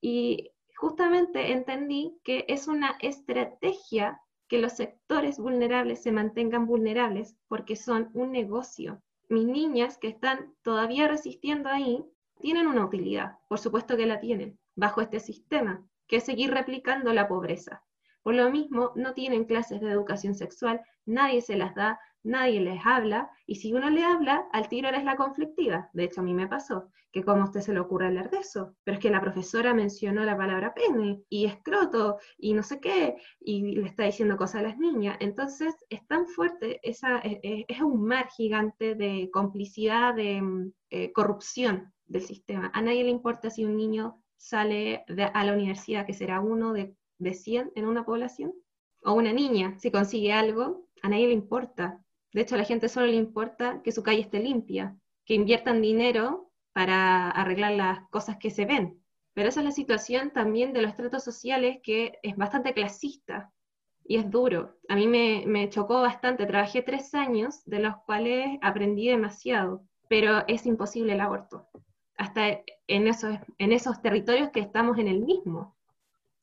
Y justamente entendí que es una estrategia que los sectores vulnerables se mantengan vulnerables porque son un negocio. Mis niñas que están todavía resistiendo ahí tienen una utilidad, por supuesto que la tienen, bajo este sistema, que es seguir replicando la pobreza. Por lo mismo, no tienen clases de educación sexual, nadie se las da, nadie les habla, y si uno le habla, al tiro eres la conflictiva. De hecho, a mí me pasó, que como a usted se le ocurre hablar de eso, pero es que la profesora mencionó la palabra pene, y escroto, y no sé qué, y le está diciendo cosas a las niñas. Entonces, es tan fuerte, esa, es, e, es un mar gigante de complicidad, de mm, eh, corrupción del sistema. A nadie le importa si un niño sale a la universidad, que será uno de, de 100 en una población, o una niña, si consigue algo, a nadie le importa. De hecho, a la gente solo le importa que su calle esté limpia, que inviertan dinero para arreglar las cosas que se ven. Pero esa es la situación también de los tratos sociales que es bastante clasista y es duro. A mí me, chocó bastante. Trabajé tres años, de los cuales aprendí demasiado, pero es imposible el aborto hasta en esos territorios que estamos en el mismo.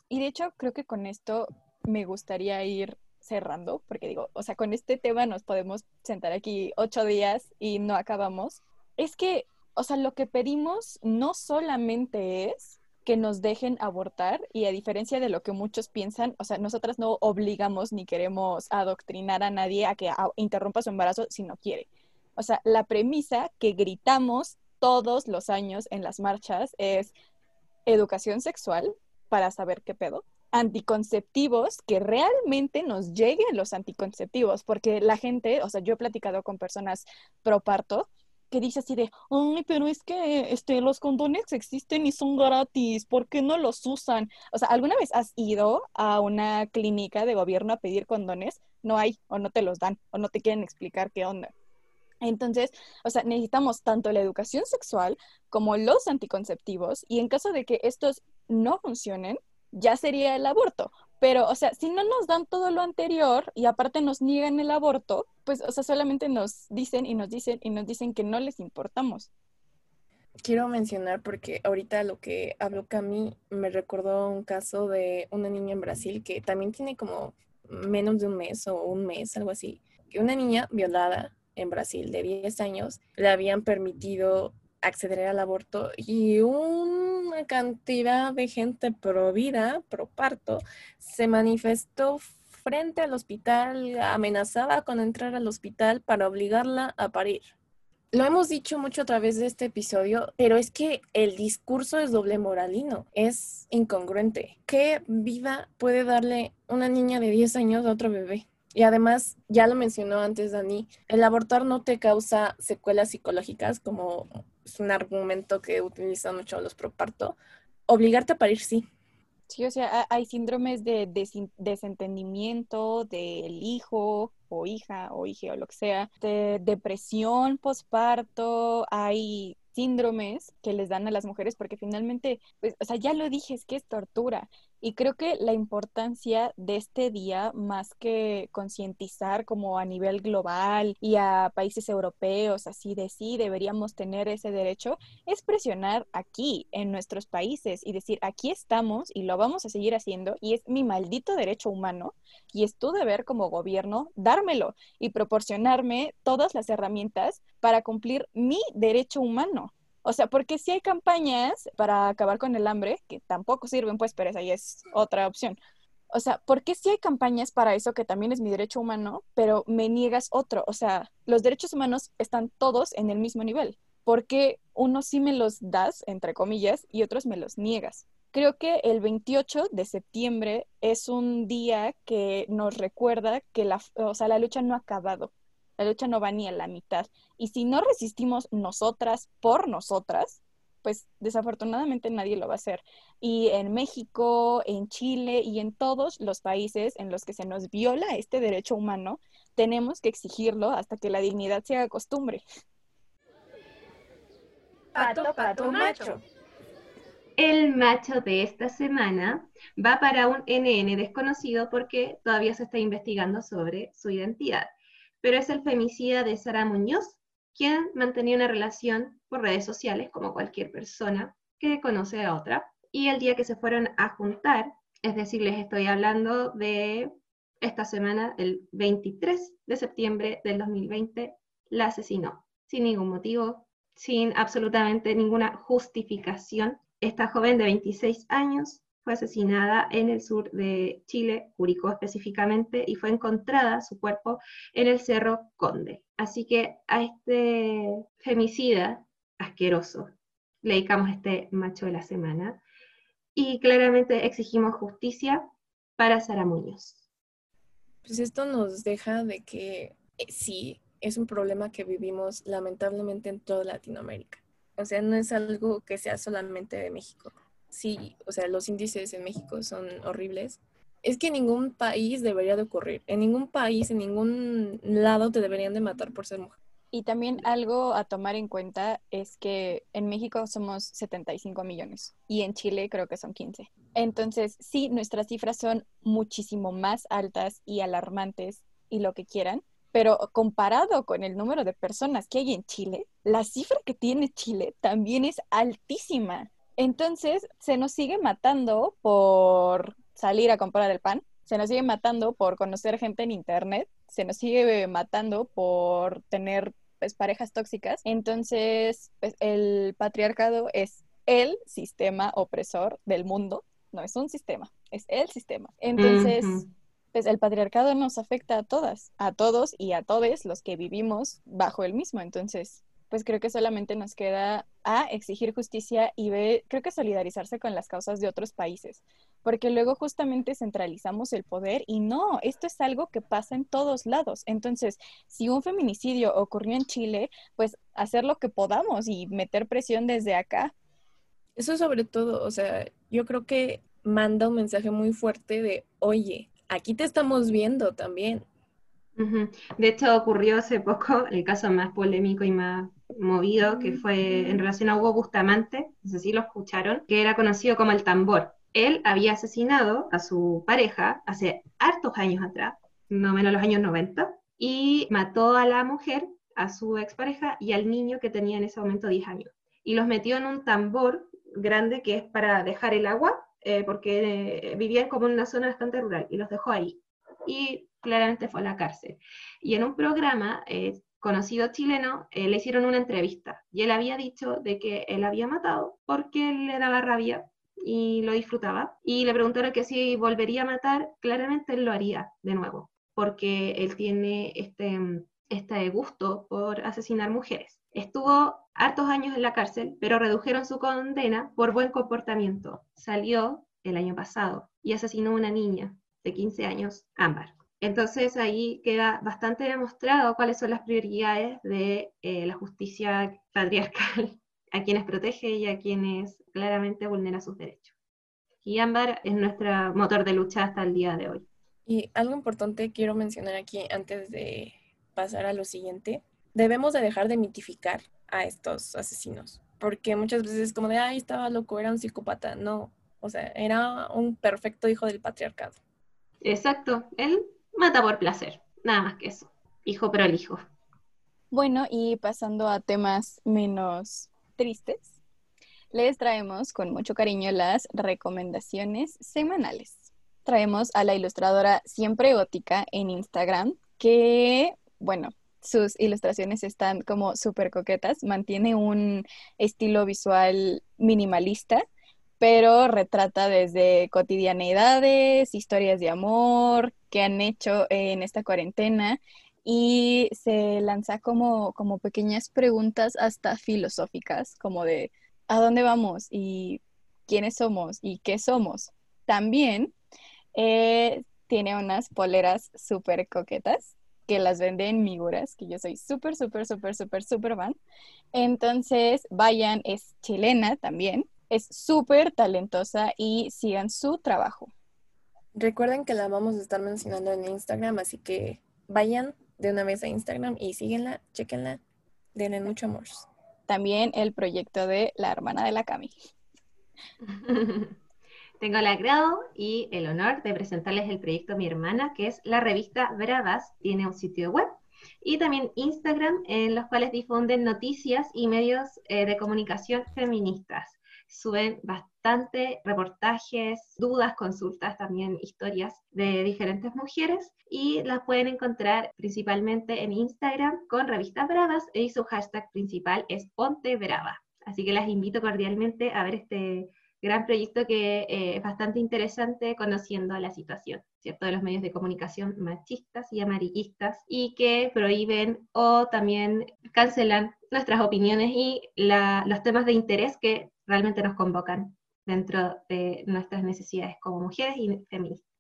Y de hecho, creo que con esto me gustaría ir cerrando, porque digo, o sea, con este tema nos podemos sentar aquí ocho días y no acabamos. Es que, o sea, lo que pedimos no solamente es que nos dejen abortar y a diferencia de lo que muchos piensan, o sea, nosotras no obligamos ni queremos adoctrinar a nadie a que interrumpa su embarazo si no quiere. O sea, la premisa que gritamos todos los años en las marchas es educación sexual para saber qué pedo, anticonceptivos, que realmente nos lleguen los anticonceptivos, porque la gente, o sea, yo he platicado con personas pro parto que dice así de, ay, pero es que este, los condones existen y son gratis, ¿por qué no los usan? O sea, ¿alguna vez has ido a una clínica de gobierno a pedir condones? No hay, o no te los dan, o no te quieren explicar qué onda. Entonces, o sea, necesitamos tanto la educación sexual como los anticonceptivos y en caso de que estos no funcionen, ya sería el aborto. Pero, o sea, si no nos dan todo lo anterior y aparte nos niegan el aborto, pues, o sea, solamente nos dicen y nos dicen y nos dicen que no les importamos. Quiero mencionar porque ahorita lo que habló Cami me recordó un caso de una niña en Brasil que también tiene como menos de un mes o un mes, algo así, que una niña violada en Brasil de 10 años le habían permitido acceder al aborto y una cantidad de gente pro vida, pro parto, se manifestó frente al hospital, amenazaba con entrar al hospital para obligarla a parir. Lo hemos dicho mucho a través de este episodio, pero es que el discurso es doble moralino, es incongruente. ¿Qué vida puede darle una niña de 10 años a otro bebé? Y además, ya lo mencionó antes Dani, el abortar no te causa secuelas psicológicas, como es un argumento que utilizan mucho los proparto. Obligarte a parir, sí. Sí, o sea, hay síndromes de desentendimiento del hijo o hija o hija o lo que sea, de depresión postparto, hay síndromes que les dan a las mujeres porque finalmente, pues, o sea, ya lo dije, es que es tortura. Y creo que la importancia de este día, más que concientizar como a nivel global y a países europeos, así de sí, deberíamos tener ese derecho, es presionar aquí, en nuestros países, y decir, aquí estamos y lo vamos a seguir haciendo, y es mi maldito derecho humano, y es tu deber como gobierno dármelo y proporcionarme todas las herramientas para cumplir mi derecho humano. O sea, porque si hay campañas para acabar con el hambre, que tampoco sirven, pues, pero esa ya es otra opción. O sea, ¿por qué si hay campañas para eso que también es mi derecho humano, pero me niegas otro? O sea, los derechos humanos están todos en el mismo nivel. ¿Por qué unos sí me los das, entre comillas, y otros me los niegas? creo que el 28 de septiembre es un día que nos recuerda que la, o sea, la lucha no ha acabado. La lucha no va ni a la mitad. Y si no resistimos nosotras por nosotras, pues desafortunadamente nadie lo va a hacer. Y en México, en Chile y en todos los países en los que se nos viola este derecho humano, tenemos que exigirlo hasta que la dignidad se haga costumbre. Pato, pato, macho. El macho de esta semana va para un NN desconocido porque todavía se está investigando sobre su identidad, pero es el femicida de Sara Muñoz, quien mantenía una relación por redes sociales como cualquier persona que conoce a otra. Y el día que se fueron a juntar, es decir, les estoy hablando de esta semana, el 23 de septiembre del 2020, la asesinó sin ningún motivo, sin absolutamente ninguna justificación. Esta joven de 26 años fue asesinada en el sur de Chile, Curicó específicamente, y fue encontrada su cuerpo en el Cerro Conde. Así que a este femicida asqueroso le dedicamos este macho de la semana y claramente exigimos justicia para Sara Muñoz. Pues esto nos deja de que eh, sí, es un problema que vivimos lamentablemente en toda Latinoamérica. O sea, no es algo que sea solamente de México sí, o sea, los índices en México son horribles. Es que en ningún país debería de ocurrir. En ningún país, en ningún lado te deberían de matar por ser mujer. Y también algo a tomar en cuenta es que en México somos 75 millones y en Chile creo que son 15. Entonces, sí, nuestras cifras son muchísimo más altas y alarmantes y lo que quieran, pero comparado con el número de personas que hay en Chile, la cifra que tiene Chile también es altísima. Entonces, se nos sigue matando por salir a comprar el pan, se nos sigue matando por conocer gente en internet, se nos sigue matando por tener pues, parejas tóxicas. Entonces, pues, el patriarcado es el sistema opresor del mundo, no es un sistema, es el sistema. Entonces, pues el patriarcado nos afecta a todas, a todos y a todos los que vivimos bajo el mismo. Entonces, pues creo que solamente nos queda a exigir justicia y creo que solidarizarse con las causas de otros países, porque luego justamente centralizamos el poder y no, esto es algo que pasa en todos lados. Entonces, si un feminicidio ocurrió en Chile, pues hacer lo que podamos y meter presión desde acá. Eso sobre todo, o sea, yo creo que manda un mensaje muy fuerte de, oye, aquí te estamos viendo también. De hecho, ocurrió hace poco el caso más polémico y más movido, que fue en relación a Hugo Bustamante, no sé si lo escucharon, que era conocido como el tambor. Él había asesinado a su pareja hace hartos años atrás, más o menos los años 90, y mató a la mujer, a su expareja y al niño que tenía en ese momento 10 años. Y los metió en un tambor grande que es para dejar el agua, eh, porque eh, vivían como en una zona bastante rural, y los dejó ahí. Y claramente fue a la cárcel. Y en un programa eh, conocido chileno, eh, le hicieron una entrevista y él había dicho de que él había matado porque le daba rabia y lo disfrutaba. Y le preguntaron que si volvería a matar, claramente él lo haría de nuevo, porque él tiene este, este gusto por asesinar mujeres. Estuvo hartos años en la cárcel, pero redujeron su condena por buen comportamiento. Salió el año pasado y asesinó a una niña de 15 años, Ámbar. Entonces ahí queda bastante demostrado cuáles son las prioridades de eh, la justicia patriarcal, a quienes protege y a quienes claramente vulnera sus derechos. Y Ámbar es nuestro motor de lucha hasta el día de hoy. Y algo importante quiero mencionar aquí antes de pasar a lo siguiente. Debemos de dejar de mitificar a estos asesinos, porque muchas veces es como de, ay, estaba loco, era un psicópata. No, o sea, era un perfecto hijo del patriarcado. Exacto, él mata por placer, nada más que eso. Hijo prolijo. Bueno, y pasando a temas menos tristes, les traemos con mucho cariño las recomendaciones semanales. Traemos a la ilustradora Siempre Gótica en Instagram, que, bueno, sus ilustraciones están como súper coquetas, mantiene un estilo visual minimalista pero retrata desde cotidianeidades, historias de amor que han hecho en esta cuarentena y se lanza como, como pequeñas preguntas hasta filosóficas, como de ¿a dónde vamos? Y quiénes somos y qué somos. También eh, tiene unas poleras súper coquetas que las vende en Miguras, que yo soy súper, súper, súper, súper, súper fan. Entonces, vayan, es chilena también, es súper talentosa y sigan su trabajo. Recuerden que la vamos a estar mencionando en Instagram, así que vayan de una vez a Instagram y síguenla, chequenla, denle mucho amor. También el proyecto de la hermana de la Cami. Tengo el agrado y el honor de presentarles el proyecto Mi Hermana, que es la revista Bravas. Tiene un sitio web y también Instagram, en los cuales difunden noticias y medios eh, de comunicación feministas. Suben bastante reportajes, dudas, consultas, también historias de diferentes mujeres y las pueden encontrar principalmente en Instagram con Revistas Bravas y su hashtag principal es Ponte Brava. Así que las invito cordialmente a ver este gran proyecto que eh, es bastante interesante conociendo la situación, ¿cierto? De los medios de comunicación machistas y amarillistas y que prohíben o también cancelan nuestras opiniones y los temas de interés que realmente nos convocan dentro de nuestras necesidades como mujeres y feministas.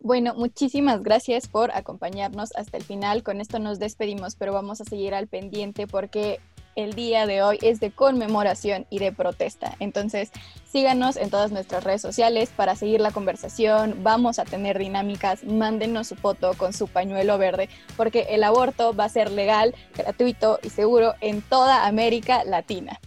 Bueno, muchísimas gracias por acompañarnos hasta el final. Con esto nos despedimos, pero vamos a seguir al pendiente porque el día de hoy es de conmemoración y de protesta. Entonces, síganos en todas nuestras redes sociales para seguir la conversación. Vamos a tener dinámicas. Mándenos su foto con su pañuelo verde, porque el aborto va a ser legal, gratuito y seguro en toda América Latina.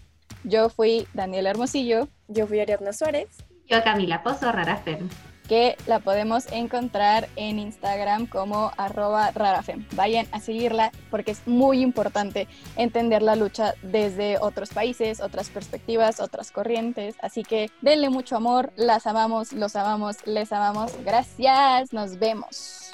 Yo fui Daniela Hermosillo. Yo fui Ariadna Suárez. Yo Camila Pozo Rarafem que la podemos encontrar en Instagram como arroba rarafem. Vayan a seguirla porque es muy importante entender la lucha desde otros países, otras perspectivas, otras corrientes. Así que denle mucho amor, las amamos, los amamos, les amamos. Gracias, nos vemos.